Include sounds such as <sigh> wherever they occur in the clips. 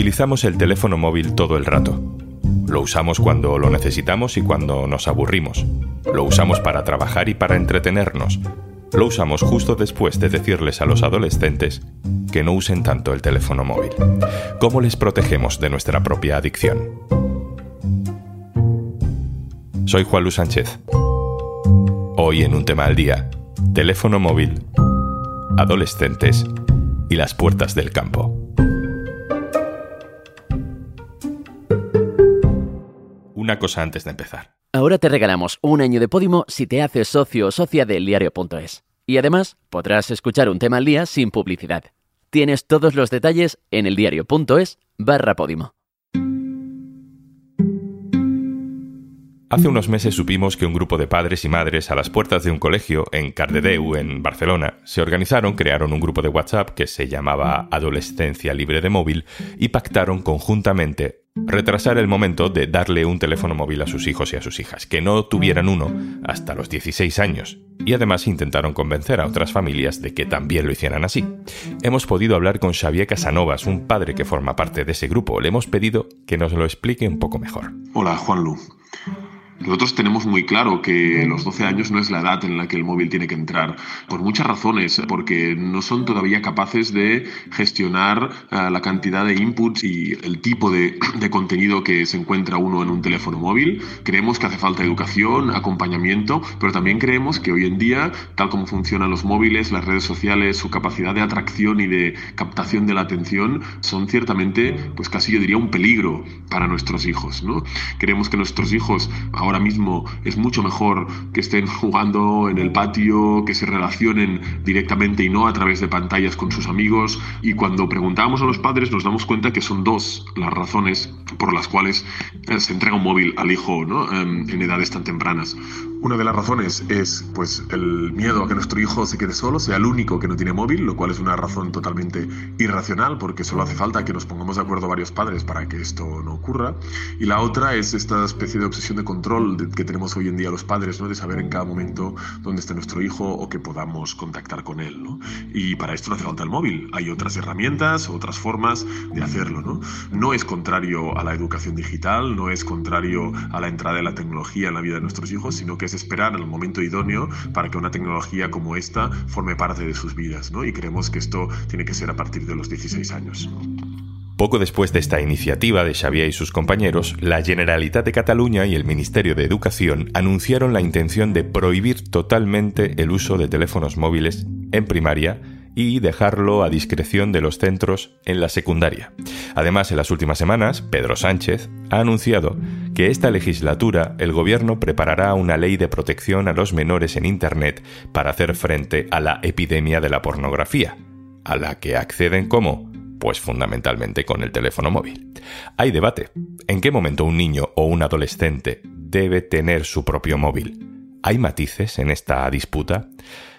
Utilizamos el teléfono móvil todo el rato. Lo usamos cuando lo necesitamos y cuando nos aburrimos. Lo usamos para trabajar y para entretenernos. Lo usamos justo después de decirles a los adolescentes que no usen tanto el teléfono móvil. ¿Cómo les protegemos de nuestra propia adicción? Soy Juan Luis Sánchez. Hoy en un tema al día, teléfono móvil, adolescentes y las puertas del campo. Una cosa antes de empezar. Ahora te regalamos un año de Podimo si te haces socio o socia del diario.es. Y además podrás escuchar un tema al día sin publicidad. Tienes todos los detalles en eldiario.es barra Podimo. Hace unos meses supimos que un grupo de padres y madres a las puertas de un colegio en Cardedeu, en Barcelona, se organizaron, crearon un grupo de WhatsApp que se llamaba Adolescencia Libre de Móvil y pactaron conjuntamente retrasar el momento de darle un teléfono móvil a sus hijos y a sus hijas, que no tuvieran uno hasta los 16 años, y además intentaron convencer a otras familias de que también lo hicieran así. Hemos podido hablar con Xavier Casanovas, un padre que forma parte de ese grupo. Le hemos pedido que nos lo explique un poco mejor. Hola, Juanlu. Nosotros tenemos muy claro que los 12 años no es la edad en la que el móvil tiene que entrar, por muchas razones, porque no son todavía capaces de gestionar eh, la cantidad de inputs y el tipo de, de, contenido que se encuentra uno en un teléfono móvil. Creemos que hace falta educación, acompañamiento, pero también creemos que hoy en día, tal como funcionan los móviles, las redes sociales, su capacidad de atracción y de captación de la atención son ciertamente, pues casi yo diría, un peligro para nuestros hijos. ¿no? Creemos que nuestros hijos ahora ahora mismo es mucho mejor que estén <laughs> jugando en el patio, que se relacionen directamente y no a través de pantallas con sus amigos. Y cuando preguntamos a los padres nos damos cuenta que son dos las razones por las cuales eh, se entrega un móvil al hijo ¿no? Em, en edades tan tempranas. Una de las razones es pues el miedo a que nuestro hijo se quede solo, sea el único que no tiene móvil, lo cual es una razón totalmente irracional porque solo hace falta que nos pongamos de acuerdo varios padres para que esto no ocurra. Y la otra es esta especie de obsesión de control que tenemos hoy en día los padres, ¿no? de saber en cada momento dónde está nuestro hijo o que podamos contactar con él. ¿no? Y para esto no hace falta el móvil, hay otras herramientas, otras formas de hacerlo. ¿no? no es contrario a la educación digital, no es contrario a la entrada de la tecnología en la vida de nuestros hijos, sino que esperar el momento idóneo para que una tecnología como esta forme parte de sus vidas, ¿no? Y creemos que esto tiene que ser a partir de los 16 años. Poco después de esta iniciativa de Xavier y sus compañeros, la Generalitat de Cataluña y el Ministerio de Educación anunciaron la intención de prohibir totalmente el uso de teléfonos móviles en primaria y dejarlo a discreción de los centros en la secundaria. Además, en las últimas semanas, Pedro Sánchez ha anunciado que esta legislatura el gobierno preparará una ley de protección a los menores en Internet para hacer frente a la epidemia de la pornografía, a la que acceden como pues fundamentalmente con el teléfono móvil. Hay debate. ¿En qué momento un niño o un adolescente debe tener su propio móvil? ¿Hay matices en esta disputa?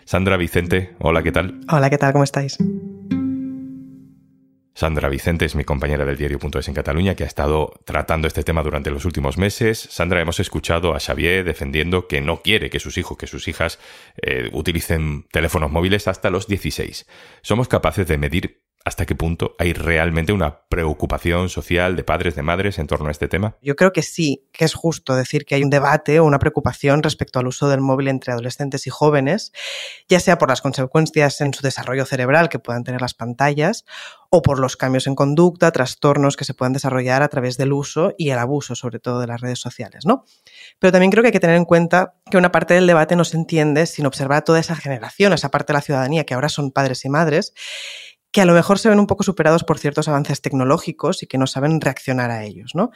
Sandra Vicente, hola, ¿qué tal? Hola, ¿qué tal? ¿Cómo estáis? Sandra Vicente es mi compañera del diario.es en Cataluña que ha estado tratando este tema durante los últimos meses. Sandra, hemos escuchado a Xavier defendiendo que no quiere que sus hijos, que sus hijas eh, utilicen teléfonos móviles hasta los 16. ¿Somos capaces de medir hasta qué punto hay realmente una preocupación social de padres, de madres en torno a este tema? Yo creo que sí, que es justo decir que hay un debate o una preocupación respecto al uso del móvil entre adolescentes y jóvenes, ya sea por las consecuencias en su desarrollo cerebral que puedan tener las pantallas o por los cambios en conducta, trastornos que se puedan desarrollar a través del uso y el abuso, sobre todo de las redes sociales, ¿no? Pero también creo que hay que tener en cuenta que una parte del debate no se entiende sin observar a toda esa generación, esa parte de la ciudadanía que ahora son padres y madres que a lo mejor se ven un poco superados por ciertos avances tecnológicos y que no saben reaccionar a ellos. ¿no?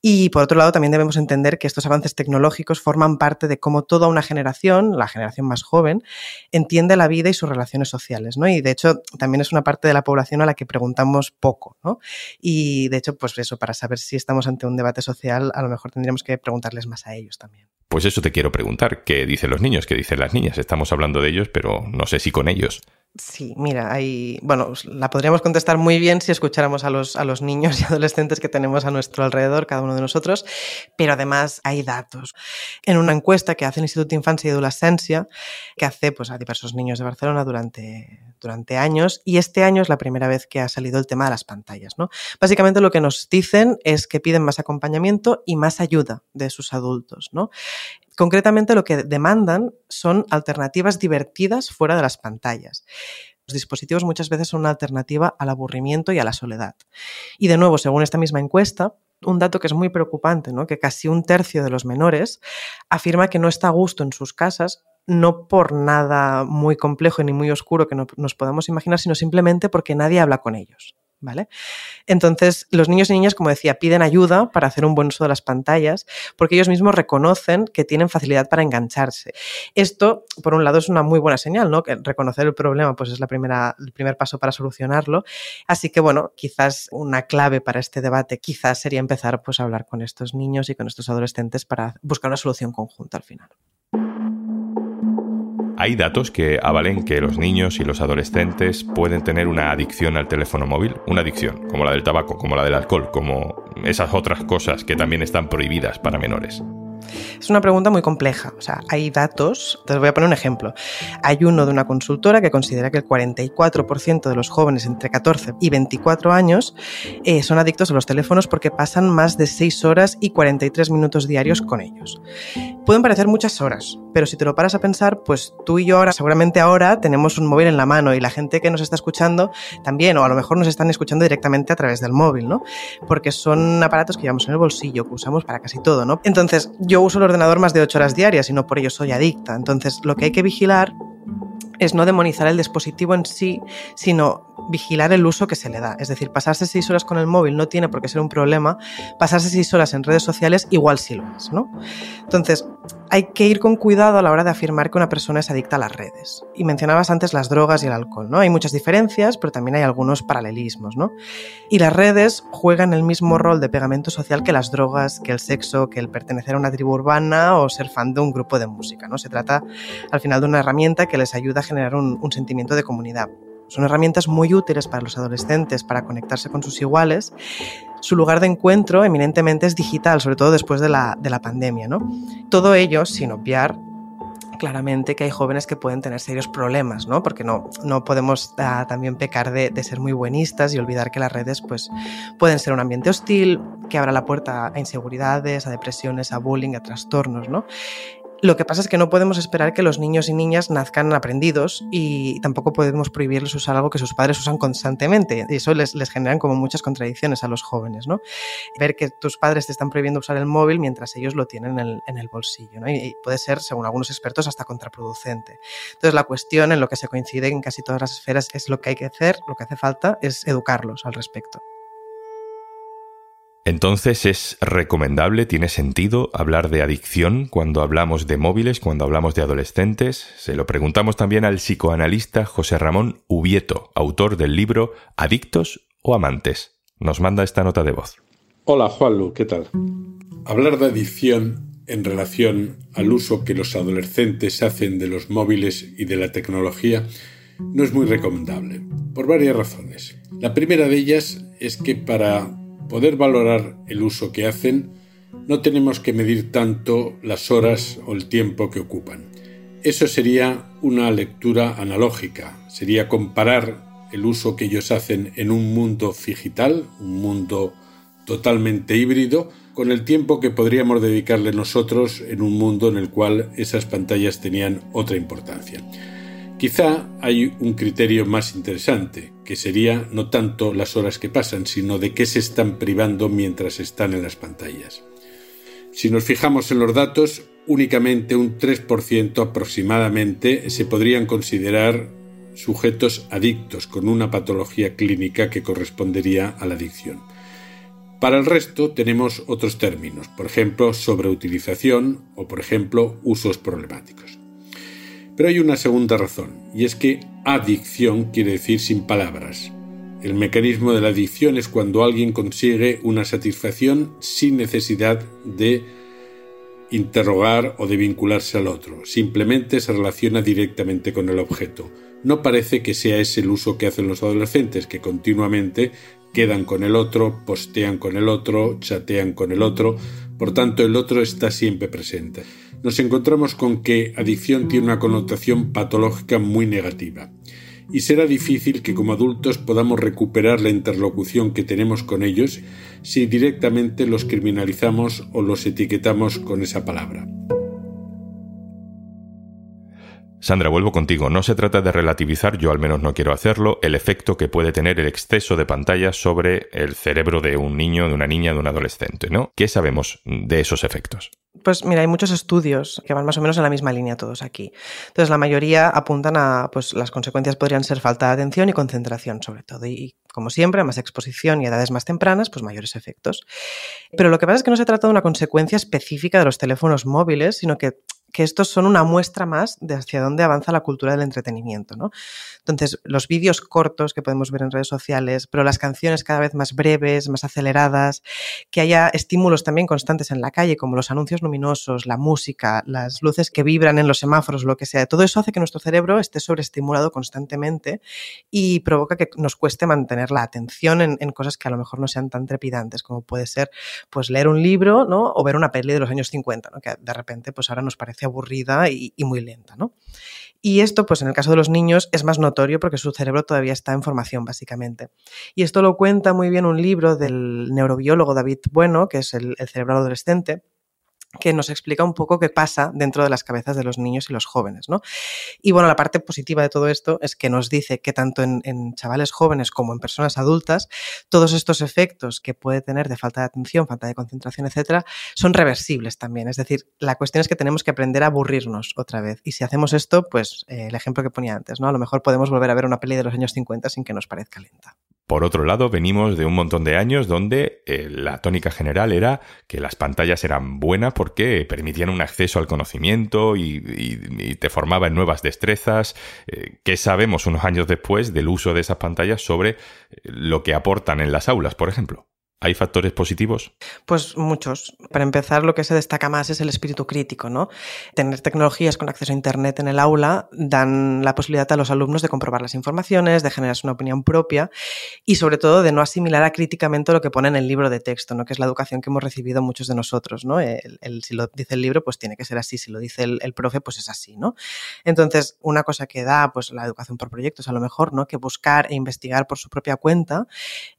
Y por otro lado, también debemos entender que estos avances tecnológicos forman parte de cómo toda una generación, la generación más joven, entiende la vida y sus relaciones sociales. ¿no? Y de hecho, también es una parte de la población a la que preguntamos poco. ¿no? Y de hecho, pues eso, para saber si estamos ante un debate social, a lo mejor tendríamos que preguntarles más a ellos también. Pues eso te quiero preguntar. ¿Qué dicen los niños? ¿Qué dicen las niñas? Estamos hablando de ellos, pero no sé si con ellos. Sí, mira, hay, bueno, la podríamos contestar muy bien si escucháramos a los, a los niños y <laughs> adolescentes que tenemos a nuestro alrededor, cada uno de nosotros, pero además hay datos. En una encuesta que hace el Instituto de Infancia y Adolescencia, que hace pues, a diversos niños de Barcelona durante, durante años, y este año es la primera vez que ha salido el tema de las pantallas. ¿no? Básicamente lo que nos dicen es que piden más acompañamiento y más ayuda de sus adultos. ¿no? Concretamente lo que demandan son alternativas divertidas fuera de las pantallas. Los dispositivos muchas veces son una alternativa al aburrimiento y a la soledad. Y de nuevo, según esta misma encuesta, un dato que es muy preocupante, ¿no? que casi un tercio de los menores afirma que no está a gusto en sus casas, no por nada muy complejo ni muy oscuro que no nos podamos imaginar, sino simplemente porque nadie habla con ellos. ¿Vale? Entonces, los niños y niñas, como decía, piden ayuda para hacer un buen uso de las pantallas porque ellos mismos reconocen que tienen facilidad para engancharse. Esto, por un lado, es una muy buena señal, ¿no? Que reconocer el problema pues es la primera, el primer paso para solucionarlo. Así que, bueno, quizás una clave para este debate quizás sería empezar pues, a hablar con estos niños y con estos adolescentes para buscar una solución conjunta al final. Hay datos que avalen que los niños y los adolescentes pueden tener una adicción al teléfono móvil, una adicción, como la del tabaco, como la del alcohol, como esas otras cosas que también están prohibidas para menores. Es una pregunta muy compleja. O sea, hay datos. Te voy a poner un ejemplo. Hay uno de una consultora que considera que el 44% de los jóvenes entre 14 y 24 años eh, son adictos a los teléfonos porque pasan más de 6 horas y 43 minutos diarios con ellos. Pueden parecer muchas horas, pero si te lo paras a pensar, pues tú y yo ahora, seguramente ahora, tenemos un móvil en la mano y la gente que nos está escuchando también, o a lo mejor nos están escuchando directamente a través del móvil, ¿no? Porque son aparatos que llevamos en el bolsillo, que usamos para casi todo, ¿no? Entonces, yo uso el ordenador más de 8 horas diarias y no por ello soy adicta. Entonces, lo que hay que vigilar es no demonizar el dispositivo en sí, sino vigilar el uso que se le da. Es decir, pasarse seis horas con el móvil no tiene por qué ser un problema, pasarse seis horas en redes sociales igual sí lo es, ¿no? Entonces, hay que ir con cuidado a la hora de afirmar que una persona es adicta a las redes. Y mencionabas antes las drogas y el alcohol, ¿no? Hay muchas diferencias, pero también hay algunos paralelismos, ¿no? Y las redes juegan el mismo rol de pegamento social que las drogas, que el sexo, que el pertenecer a una tribu urbana o ser fan de un grupo de música, ¿no? Se trata al final de una herramienta que les ayuda a generar un, un sentimiento de comunidad. Son herramientas muy útiles para los adolescentes para conectarse con sus iguales. Su lugar de encuentro eminentemente es digital, sobre todo después de la, de la pandemia. ¿no? Todo ello sin obviar claramente que hay jóvenes que pueden tener serios problemas, ¿no? Porque no, no podemos ah, también pecar de, de, ser muy buenistas y olvidar que las redes pues, pueden ser un ambiente hostil, que abra la puerta a inseguridades, a depresiones, a bullying, a trastornos, ¿no? Lo que pasa es que no podemos esperar que los niños y niñas nazcan aprendidos y tampoco podemos prohibirles usar algo que sus padres usan constantemente. Y eso les, les generan como muchas contradicciones a los jóvenes, ¿no? Ver que tus padres te están prohibiendo usar el móvil mientras ellos lo tienen en el, bolsillo, ¿no? Y, puede ser, según algunos expertos, hasta contraproducente. Entonces, la cuestión en lo que se coincide en casi todas las esferas es lo que hay que hacer, lo que hace falta es educarlos al respecto. Entonces, ¿es recomendable, tiene sentido hablar de adicción cuando hablamos de móviles, cuando hablamos de adolescentes? Se lo preguntamos también al psicoanalista José Ramón Ubieto, autor del libro Adictos o Amantes. Nos manda esta nota de voz. Hola Juanlu, ¿qué tal? Hablar de adicción en relación al uso que los adolescentes hacen de los móviles y de la tecnología no es muy recomendable, por varias razones. La primera de ellas es que para poder valorar el uso que hacen, no tenemos que medir tanto las horas o el tiempo que ocupan. Eso sería una lectura analógica, sería comparar el uso que ellos hacen en un mundo digital, un mundo totalmente híbrido, con el tiempo que podríamos dedicarle nosotros en un mundo en el cual esas pantallas tenían otra importancia. Quizá hay un criterio más interesante, que sería no tanto las horas que pasan, sino de qué se están privando mientras están en las pantallas. Si nos fijamos en los datos, únicamente un 3% aproximadamente se podrían considerar sujetos adictos con una patología clínica que correspondería a la adicción. Para el resto tenemos otros términos, por ejemplo, sobreutilización o, por ejemplo, usos problemáticos. Pero hay una segunda razón, y es que adicción quiere decir sin palabras. El mecanismo de la adicción es cuando alguien consigue una satisfacción sin necesidad de interrogar o de vincularse al otro, simplemente se relaciona directamente con el objeto. No parece que sea ese el uso que hacen los adolescentes, que continuamente quedan con el otro, postean con el otro, chatean con el otro, por tanto el otro está siempre presente. Nos encontramos con que adicción tiene una connotación patológica muy negativa y será difícil que como adultos podamos recuperar la interlocución que tenemos con ellos si directamente los criminalizamos o los etiquetamos con esa palabra. Sandra, vuelvo contigo. No se trata de relativizar, yo al menos no quiero hacerlo, el efecto que puede tener el exceso de pantalla sobre el cerebro de un niño, de una niña, de un adolescente, ¿no? ¿Qué sabemos de esos efectos? Pues mira, hay muchos estudios que van más o menos en la misma línea todos aquí. Entonces, la mayoría apuntan a, pues las consecuencias podrían ser falta de atención y concentración, sobre todo. Y como siempre, más exposición y edades más tempranas, pues mayores efectos. Pero lo que pasa es que no se trata de una consecuencia específica de los teléfonos móviles, sino que que estos son una muestra más de hacia dónde avanza la cultura del entretenimiento. ¿no? Entonces, los vídeos cortos que podemos ver en redes sociales, pero las canciones cada vez más breves, más aceleradas, que haya estímulos también constantes en la calle, como los anuncios luminosos, la música, las luces que vibran en los semáforos, lo que sea. Todo eso hace que nuestro cerebro esté sobreestimulado constantemente y provoca que nos cueste mantener la atención en, cosas que a lo mejor no sean tan trepidantes, como puede ser pues, leer un libro ¿no? o ver una peli de los años 50, ¿no? que de repente pues, ahora nos parece aburrida y, muy lenta, ¿no? Y esto, pues en el caso de los niños, es más notorio porque su cerebro todavía está en formación, básicamente. Y esto lo cuenta muy bien un libro del neurobiólogo David Bueno, que es el, el cerebro adolescente, que nos explica un poco qué pasa dentro de las cabezas de los niños y los jóvenes. ¿no? Y bueno, la parte positiva de todo esto es que nos dice que tanto en, chavales jóvenes como en personas adultas, todos estos efectos que puede tener de falta de atención, falta de concentración, etcétera, son reversibles también. Es decir, la cuestión es que tenemos que aprender a aburrirnos otra vez. Y si hacemos esto, pues eh, el ejemplo que ponía antes, ¿no? A lo mejor podemos volver a ver una peli de los años 50 sin que nos parezca lenta. Por otro lado, venimos de un montón de años donde eh, la tónica general era que las pantallas eran buenas porque permitían un acceso al conocimiento y, te formaban nuevas destrezas. Eh, ¿Qué sabemos unos años después del uso de esas pantallas sobre eh, lo que aportan en las aulas, por ejemplo? ¿Hay factores positivos? Pues muchos. Para empezar, lo que se destaca más es el espíritu crítico, ¿no? Tener tecnologías con acceso a Internet en el aula dan la posibilidad a los alumnos de comprobar las informaciones, de generarse una opinión propia y, sobre todo, de no asimilar a críticamente lo que pone en el libro de texto, ¿no? Que es la educación que hemos recibido muchos de nosotros, ¿no? El, si lo dice el libro, pues tiene que ser así. Si lo dice el, profe, pues es así, ¿no? Entonces, una cosa que da, pues, la educación por proyectos, a lo mejor, ¿no? Que buscar e investigar por su propia cuenta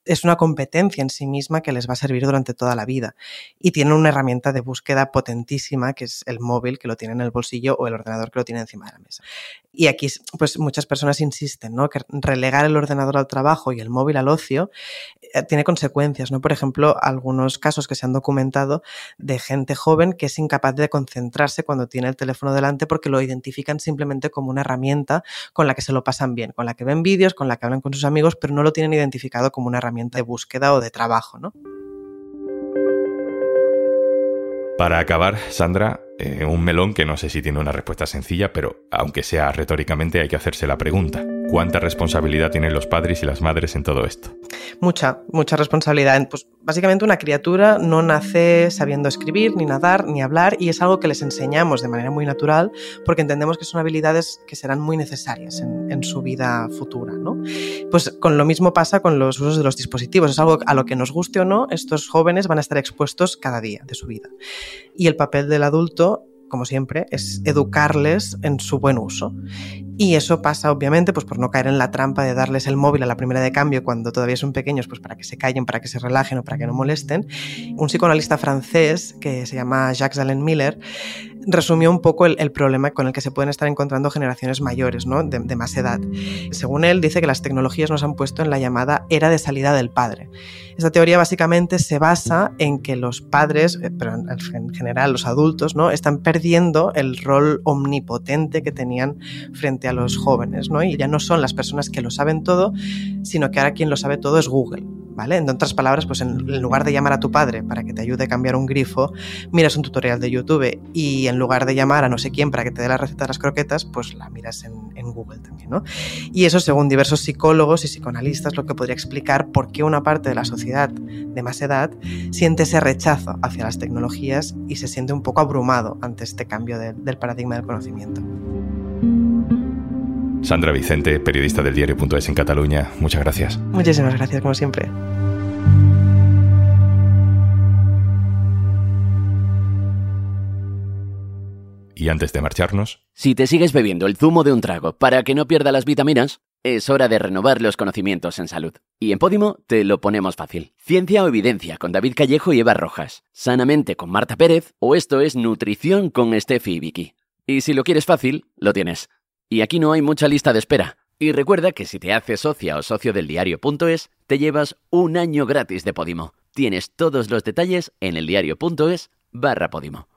es una competencia en sí misma que les va a servir durante toda la vida. Y tienen una herramienta de búsqueda potentísima, que es el móvil que lo tiene en el bolsillo o el ordenador que lo tiene encima de la mesa. Y aquí, pues muchas personas insisten, ¿no? Que relegar el ordenador al trabajo y el móvil al ocio tiene consecuencias, ¿no? Por ejemplo, algunos casos que se han documentado de gente joven que es incapaz de concentrarse cuando tiene el teléfono delante porque lo identifican simplemente como una herramienta con la que se lo pasan bien, con la que ven vídeos, con la que hablan con sus amigos, pero no lo tienen identificado como una herramienta de búsqueda o de trabajo, ¿no? Para acabar, Sandra, eh, un melón que no sé si tiene una respuesta sencilla, pero aunque sea retóricamente hay que hacerse la pregunta. ¿Cuánta responsabilidad tienen los padres y las madres en todo esto? Mucha, mucha responsabilidad. Pues básicamente una criatura no nace sabiendo escribir, ni nadar, ni hablar, y es algo que les enseñamos de manera muy natural porque entendemos que son habilidades que serán muy necesarias en, en su vida futura. ¿no? Pues con lo mismo pasa con los usos de los dispositivos. Es algo a lo que nos guste o no, estos jóvenes van a estar expuestos cada día de su vida. Y el papel del adulto como siempre, es educarles en su buen uso. Y eso pasa, obviamente, pues por no caer en la trampa de darles el móvil a la primera de cambio cuando todavía son pequeños, pues para que se callen, para que se relajen o para que no molesten. Un psicoanalista francés que se llama Jacques Allen Miller resumió un poco el, problema con el que se pueden estar encontrando generaciones mayores, ¿no? De, de, más edad. Según él, dice que las tecnologías nos han puesto en la llamada era de salida del padre. Esta teoría básicamente se basa en que los padres, eh, pero en general los adultos, ¿no? Están perdiendo el rol omnipotente que tenían frente a los jóvenes, ¿no? Y ya no son las personas que lo saben todo, sino que ahora quien lo sabe todo es Google ¿vale? En otras palabras, pues en, lugar de llamar a tu padre para que te ayude a cambiar un grifo, miras un tutorial de YouTube y en lugar de llamar a no sé quién para que te dé la receta de las croquetas, pues la miras en, en Google también, ¿no? Y eso, según diversos psicólogos y psicoanalistas, lo que podría explicar por qué una parte de la sociedad de más edad siente ese rechazo hacia las tecnologías y se siente un poco abrumado ante este cambio del paradigma del conocimiento. Sandra Vicente, periodista del diario.es en Cataluña, muchas gracias. Muchísimas gracias, como siempre. Y antes de marcharnos... Si te sigues bebiendo el zumo de un trago para que no pierda las vitaminas, es hora de renovar los conocimientos en salud. Y en Podimo te lo ponemos fácil. Ciencia o evidencia con David Callejo y Eva Rojas. Sanamente con Marta Pérez o esto es Nutrición con Steffi y Vicky. Y si lo quieres fácil, lo tienes. Y aquí no hay mucha lista de espera. Y recuerda que si te haces socia o socio del diario.es, te llevas un año gratis de Podimo. Tienes todos los detalles en eldiario.es barra Podimo.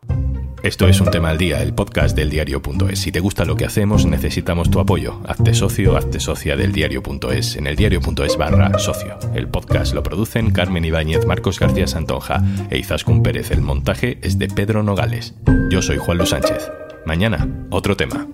Esto es un tema al día, el podcast del diario.es. Si te gusta lo que hacemos, necesitamos tu apoyo. Hazte socio, hazte socia del diario.es en el diario.es barra socio. El podcast lo producen Carmen Ibáñez, Marcos García Santonja e Izaskun Pérez. El montaje es de Pedro Nogales. Yo soy Juan Luis Sánchez. Mañana, otro tema.